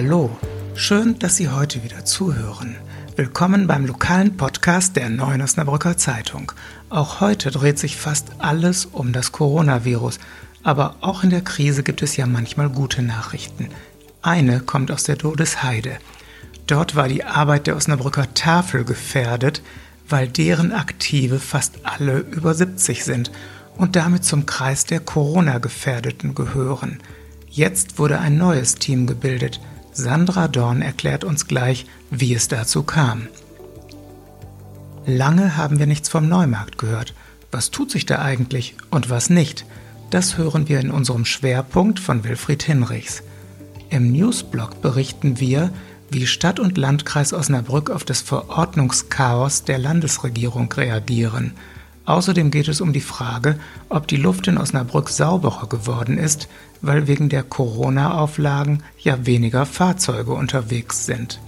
Hallo, schön, dass Sie heute wieder zuhören. Willkommen beim lokalen Podcast der Neuen Osnabrücker Zeitung. Auch heute dreht sich fast alles um das Coronavirus, aber auch in der Krise gibt es ja manchmal gute Nachrichten. Eine kommt aus der Dodesheide. Dort war die Arbeit der Osnabrücker Tafel gefährdet, weil deren Aktive fast alle über 70 sind und damit zum Kreis der Corona-Gefährdeten gehören. Jetzt wurde ein neues Team gebildet. Sandra Dorn erklärt uns gleich, wie es dazu kam. Lange haben wir nichts vom Neumarkt gehört. Was tut sich da eigentlich und was nicht? Das hören wir in unserem Schwerpunkt von Wilfried Hinrichs. Im Newsblog berichten wir, wie Stadt und Landkreis Osnabrück auf das Verordnungschaos der Landesregierung reagieren – Außerdem geht es um die Frage, ob die Luft in Osnabrück sauberer geworden ist, weil wegen der Corona-Auflagen ja weniger Fahrzeuge unterwegs sind.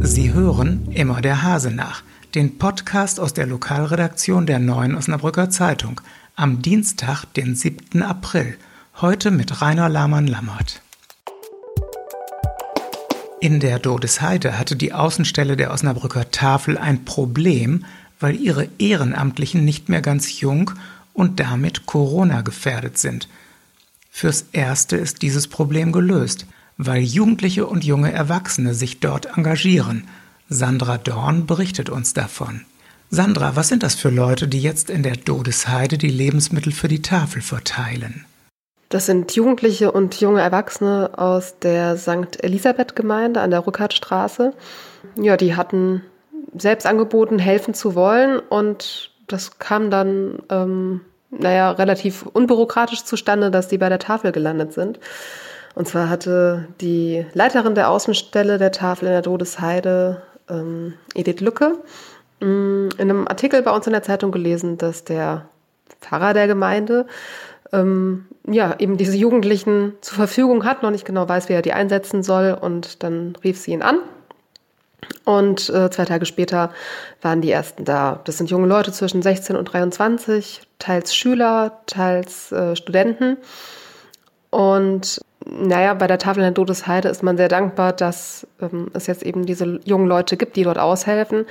Sie hören immer der Hase nach, den Podcast aus der Lokalredaktion der Neuen Osnabrücker Zeitung am Dienstag, den 7. April, heute mit Rainer Lahmann-Lammert. In der Dodesheide hatte die Außenstelle der Osnabrücker Tafel ein Problem, weil ihre Ehrenamtlichen nicht mehr ganz jung und damit Corona gefährdet sind. Fürs Erste ist dieses Problem gelöst, weil Jugendliche und junge Erwachsene sich dort engagieren. Sandra Dorn berichtet uns davon. Sandra, was sind das für Leute, die jetzt in der Dodesheide die Lebensmittel für die Tafel verteilen? Das sind Jugendliche und junge Erwachsene aus der St. Elisabeth-Gemeinde an der Rückertstraße. Ja, die hatten selbst angeboten, helfen zu wollen. Und das kam dann, ähm, naja, relativ unbürokratisch zustande, dass die bei der Tafel gelandet sind. Und zwar hatte die Leiterin der Außenstelle der Tafel in der Todesheide, ähm, Edith Lücke, mm, in einem Artikel bei uns in der Zeitung gelesen, dass der Pfarrer der Gemeinde ähm, ja, eben diese Jugendlichen zur Verfügung hat, noch nicht genau weiß, wie er die einsetzen soll. Und dann rief sie ihn an und äh, zwei Tage später waren die ersten da. Das sind junge Leute zwischen 16 und 23, teils Schüler, teils äh, Studenten. Und naja, bei der Tafel in der Todesheide ist man sehr dankbar, dass ähm, es jetzt eben diese jungen Leute gibt, die dort aushelfen.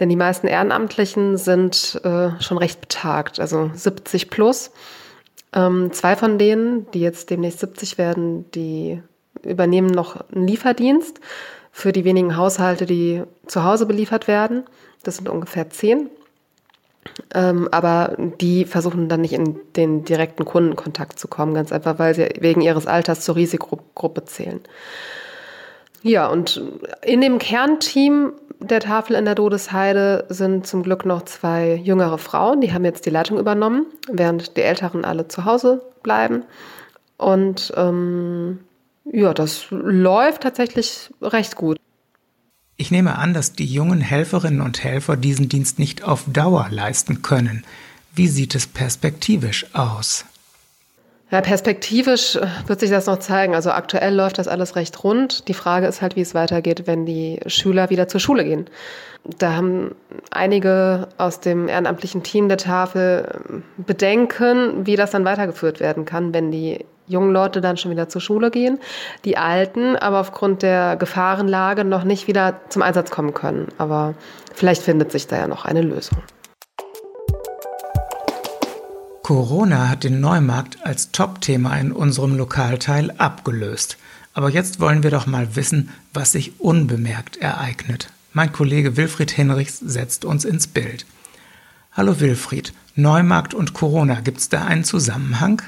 Denn die meisten Ehrenamtlichen sind äh, schon recht betagt, also 70 plus. Ähm, zwei von denen, die jetzt demnächst 70 werden, die übernehmen noch einen Lieferdienst für die wenigen Haushalte, die zu Hause beliefert werden. Das sind ungefähr zehn. Ähm, aber die versuchen dann nicht in den direkten Kundenkontakt zu kommen, ganz einfach, weil sie wegen ihres Alters zur Risikogruppe zählen. Ja, und in dem Kernteam der Tafel in der Dodesheide sind zum Glück noch zwei jüngere Frauen, die haben jetzt die Leitung übernommen, während die Älteren alle zu Hause bleiben. Und ähm, ja, das läuft tatsächlich recht gut. Ich nehme an, dass die jungen Helferinnen und Helfer diesen Dienst nicht auf Dauer leisten können. Wie sieht es perspektivisch aus? Ja, perspektivisch äh, wird sich das noch zeigen. Also aktuell läuft das alles recht rund. Die Frage ist halt, wie es weitergeht, wenn die Schüler wieder zur Schule gehen. Da haben einige aus dem ehrenamtlichen Team der Tafel äh, Bedenken, wie das dann weitergeführt werden kann, wenn die jungen Leute dann schon wieder zur Schule gehen, die Alten aber aufgrund der Gefahrenlage noch nicht wieder zum Einsatz kommen können. Aber vielleicht findet sich da ja noch eine Lösung. Corona hat den Neumarkt als Top-Thema in unserem Lokalteil abgelöst. Aber jetzt wollen wir doch mal wissen, was sich unbemerkt ereignet. Mein Kollege Wilfried Hinrichs setzt uns ins Bild. Hallo Wilfried, Neumarkt und Corona, gibt es da einen Zusammenhang?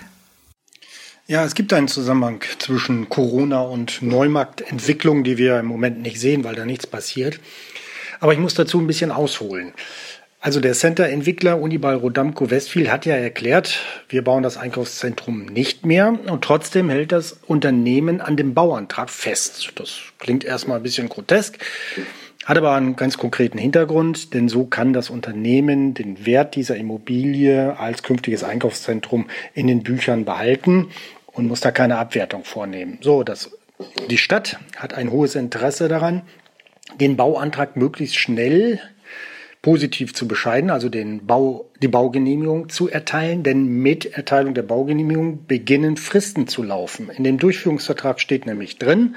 Ja, es gibt einen Zusammenhang zwischen Corona und Neumarktentwicklung, die wir im Moment nicht sehen, weil da nichts passiert. Aber ich muss dazu ein bisschen ausholen. Also der Center-Entwickler Unibal Rodamco Westfield hat ja erklärt, wir bauen das Einkaufszentrum nicht mehr und trotzdem hält das Unternehmen an dem Bauantrag fest. Das klingt erstmal ein bisschen grotesk, hat aber einen ganz konkreten Hintergrund, denn so kann das Unternehmen den Wert dieser Immobilie als künftiges Einkaufszentrum in den Büchern behalten und muss da keine Abwertung vornehmen. So, das, die Stadt hat ein hohes Interesse daran, den Bauantrag möglichst schnell positiv zu bescheiden, also den Bau, die Baugenehmigung zu erteilen, denn mit Erteilung der Baugenehmigung beginnen Fristen zu laufen. In dem Durchführungsvertrag steht nämlich drin,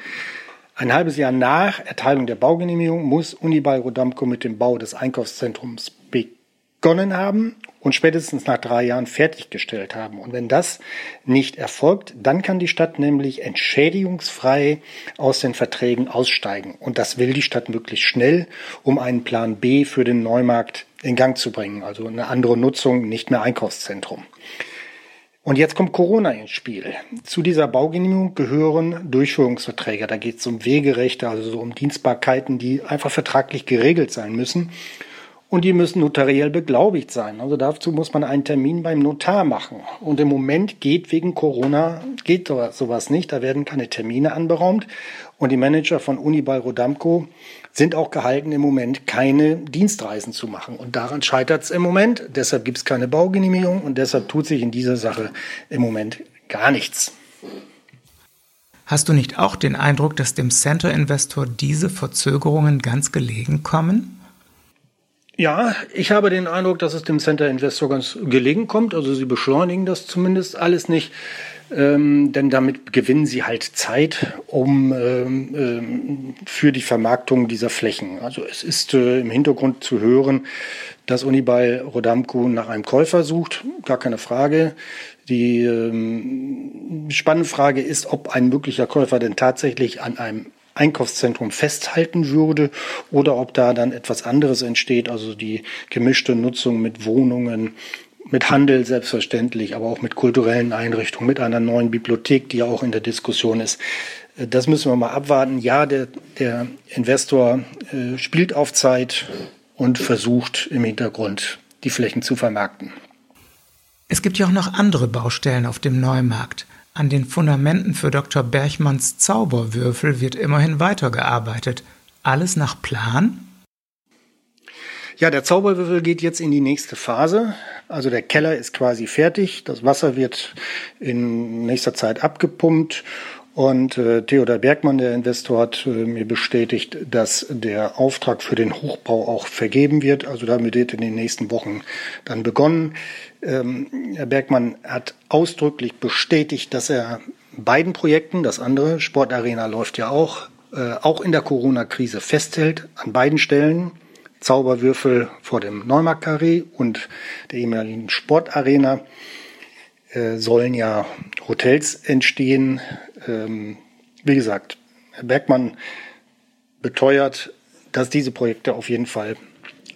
ein halbes Jahr nach Erteilung der Baugenehmigung muss Unibail Rodamco mit dem Bau des Einkaufszentrums begonnen haben und spätestens nach drei Jahren fertiggestellt haben. Und wenn das nicht erfolgt, dann kann die Stadt nämlich entschädigungsfrei aus den Verträgen aussteigen. Und das will die Stadt möglichst schnell, um einen Plan B für den Neumarkt in Gang zu bringen. Also eine andere Nutzung, nicht mehr Einkaufszentrum. Und jetzt kommt Corona ins Spiel. Zu dieser Baugenehmigung gehören Durchführungsverträge. Da geht es um Wegerechte, also so um Dienstbarkeiten, die einfach vertraglich geregelt sein müssen und die müssen notariell beglaubigt sein. Also dazu muss man einen Termin beim Notar machen. Und im Moment geht wegen Corona, geht sowas nicht. Da werden keine Termine anberaumt. Und die Manager von Unibail Rodamco sind auch gehalten, im Moment keine Dienstreisen zu machen. Und daran scheitert es im Moment. Deshalb gibt es keine Baugenehmigung und deshalb tut sich in dieser Sache im Moment gar nichts. Hast du nicht auch den Eindruck, dass dem Center-Investor diese Verzögerungen ganz gelegen kommen? Ja, ich habe den Eindruck, dass es dem Center Investor ganz gelegen kommt. Also sie beschleunigen das zumindest alles nicht. Ähm, denn damit gewinnen sie halt Zeit um ähm, ähm, für die Vermarktung dieser Flächen. Also es ist äh, im Hintergrund zu hören, dass Unibail Rodamco nach einem Käufer sucht, gar keine Frage. Die ähm, spannende Frage ist, ob ein möglicher Käufer denn tatsächlich an einem Einkaufszentrum festhalten würde oder ob da dann etwas anderes entsteht, also die gemischte Nutzung mit Wohnungen, mit Handel selbstverständlich, aber auch mit kulturellen Einrichtungen, mit einer neuen Bibliothek, die ja auch in der Diskussion ist. Das müssen wir mal abwarten. Ja, der, der Investor äh, spielt auf Zeit und versucht im Hintergrund die Flächen zu vermarkten. Es gibt ja auch noch andere Baustellen auf dem Neumarkt. An den Fundamenten für Dr. Berchmanns Zauberwürfel wird immerhin weitergearbeitet. Alles nach Plan? Ja, der Zauberwürfel geht jetzt in die nächste Phase. Also der Keller ist quasi fertig. Das Wasser wird in nächster Zeit abgepumpt. Und äh, Theodor Bergmann, der Investor, hat äh, mir bestätigt, dass der Auftrag für den Hochbau auch vergeben wird. Also damit wird in den nächsten Wochen dann begonnen. Ähm, Herr Bergmann hat ausdrücklich bestätigt, dass er beiden Projekten, das andere, Sportarena läuft ja auch, äh, auch in der Corona-Krise festhält, an beiden Stellen. Zauberwürfel vor dem Neumarkt-Carré und der ehemaligen Sportarena äh, sollen ja Hotels entstehen. Ähm, wie gesagt, Herr Bergmann beteuert, dass diese Projekte auf jeden Fall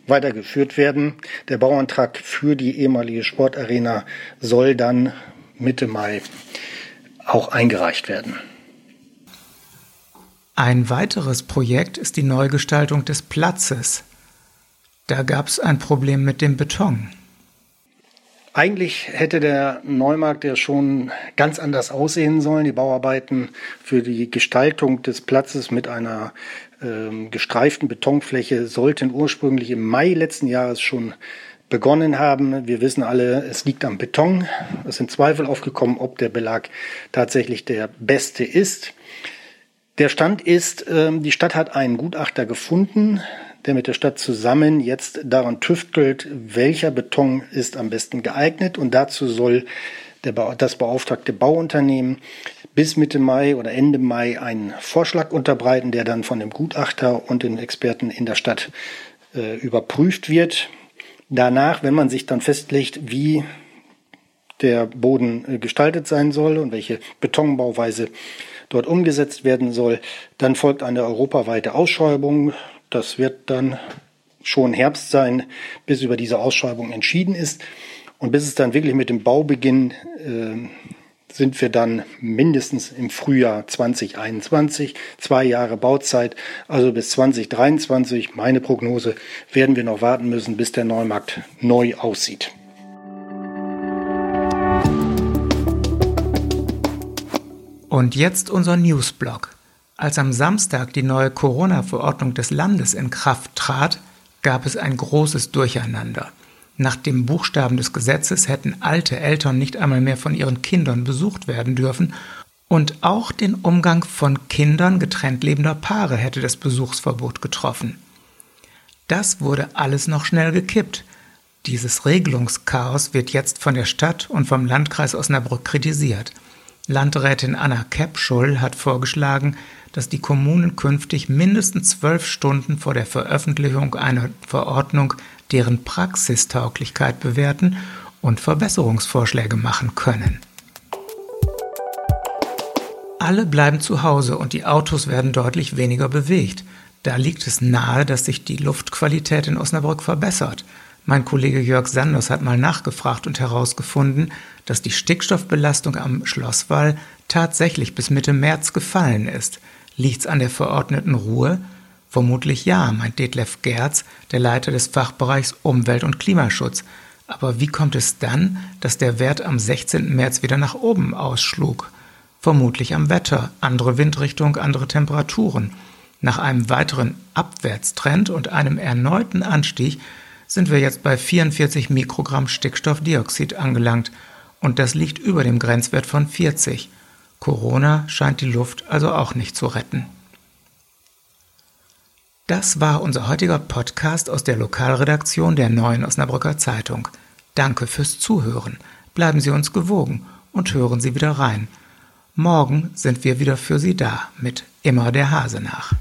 weitergeführt werden. Der Bauantrag für die ehemalige Sportarena soll dann Mitte Mai auch eingereicht werden. Ein weiteres Projekt ist die Neugestaltung des Platzes. Da gab es ein Problem mit dem Beton. Eigentlich hätte der Neumarkt ja schon ganz anders aussehen sollen. Die Bauarbeiten für die Gestaltung des Platzes mit einer ähm, gestreiften Betonfläche sollten ursprünglich im Mai letzten Jahres schon begonnen haben. Wir wissen alle, es liegt am Beton. Es sind Zweifel aufgekommen, ob der Belag tatsächlich der beste ist. Der Stand ist, ähm, die Stadt hat einen Gutachter gefunden, der mit der Stadt zusammen jetzt daran tüftelt, welcher Beton ist am besten geeignet. Und dazu soll der, das beauftragte Bauunternehmen bis Mitte Mai oder Ende Mai einen Vorschlag unterbreiten, der dann von dem Gutachter und den Experten in der Stadt äh, überprüft wird. Danach, wenn man sich dann festlegt, wie der Boden äh, gestaltet sein soll und welche Betonbauweise dort umgesetzt werden soll, dann folgt eine europaweite Ausschreibung. Das wird dann schon Herbst sein, bis über diese Ausschreibung entschieden ist. Und bis es dann wirklich mit dem Baubeginn äh, sind wir dann mindestens im Frühjahr 2021, zwei Jahre Bauzeit, also bis 2023, meine Prognose, werden wir noch warten müssen, bis der Neumarkt neu aussieht. Und jetzt unser Newsblog. Als am Samstag die neue Corona-Verordnung des Landes in Kraft trat, gab es ein großes Durcheinander. Nach dem Buchstaben des Gesetzes hätten alte Eltern nicht einmal mehr von ihren Kindern besucht werden dürfen, und auch den Umgang von Kindern getrennt lebender Paare hätte das Besuchsverbot getroffen. Das wurde alles noch schnell gekippt. Dieses Regelungschaos wird jetzt von der Stadt und vom Landkreis Osnabrück kritisiert. Landrätin Anna Kepschul hat vorgeschlagen, dass die Kommunen künftig mindestens zwölf Stunden vor der Veröffentlichung einer Verordnung deren Praxistauglichkeit bewerten und Verbesserungsvorschläge machen können. Alle bleiben zu Hause und die Autos werden deutlich weniger bewegt. Da liegt es nahe, dass sich die Luftqualität in Osnabrück verbessert. Mein Kollege Jörg Sanders hat mal nachgefragt und herausgefunden, dass die Stickstoffbelastung am Schlosswall tatsächlich bis Mitte März gefallen ist. Liegt's an der verordneten Ruhe? Vermutlich ja, meint Detlef Gerz, der Leiter des Fachbereichs Umwelt- und Klimaschutz. Aber wie kommt es dann, dass der Wert am 16. März wieder nach oben ausschlug? Vermutlich am Wetter, andere Windrichtung, andere Temperaturen. Nach einem weiteren Abwärtstrend und einem erneuten Anstieg sind wir jetzt bei 44 Mikrogramm Stickstoffdioxid angelangt und das liegt über dem Grenzwert von 40. Corona scheint die Luft also auch nicht zu retten. Das war unser heutiger Podcast aus der Lokalredaktion der Neuen Osnabrücker Zeitung. Danke fürs Zuhören. Bleiben Sie uns gewogen und hören Sie wieder rein. Morgen sind wir wieder für Sie da mit Immer der Hase nach.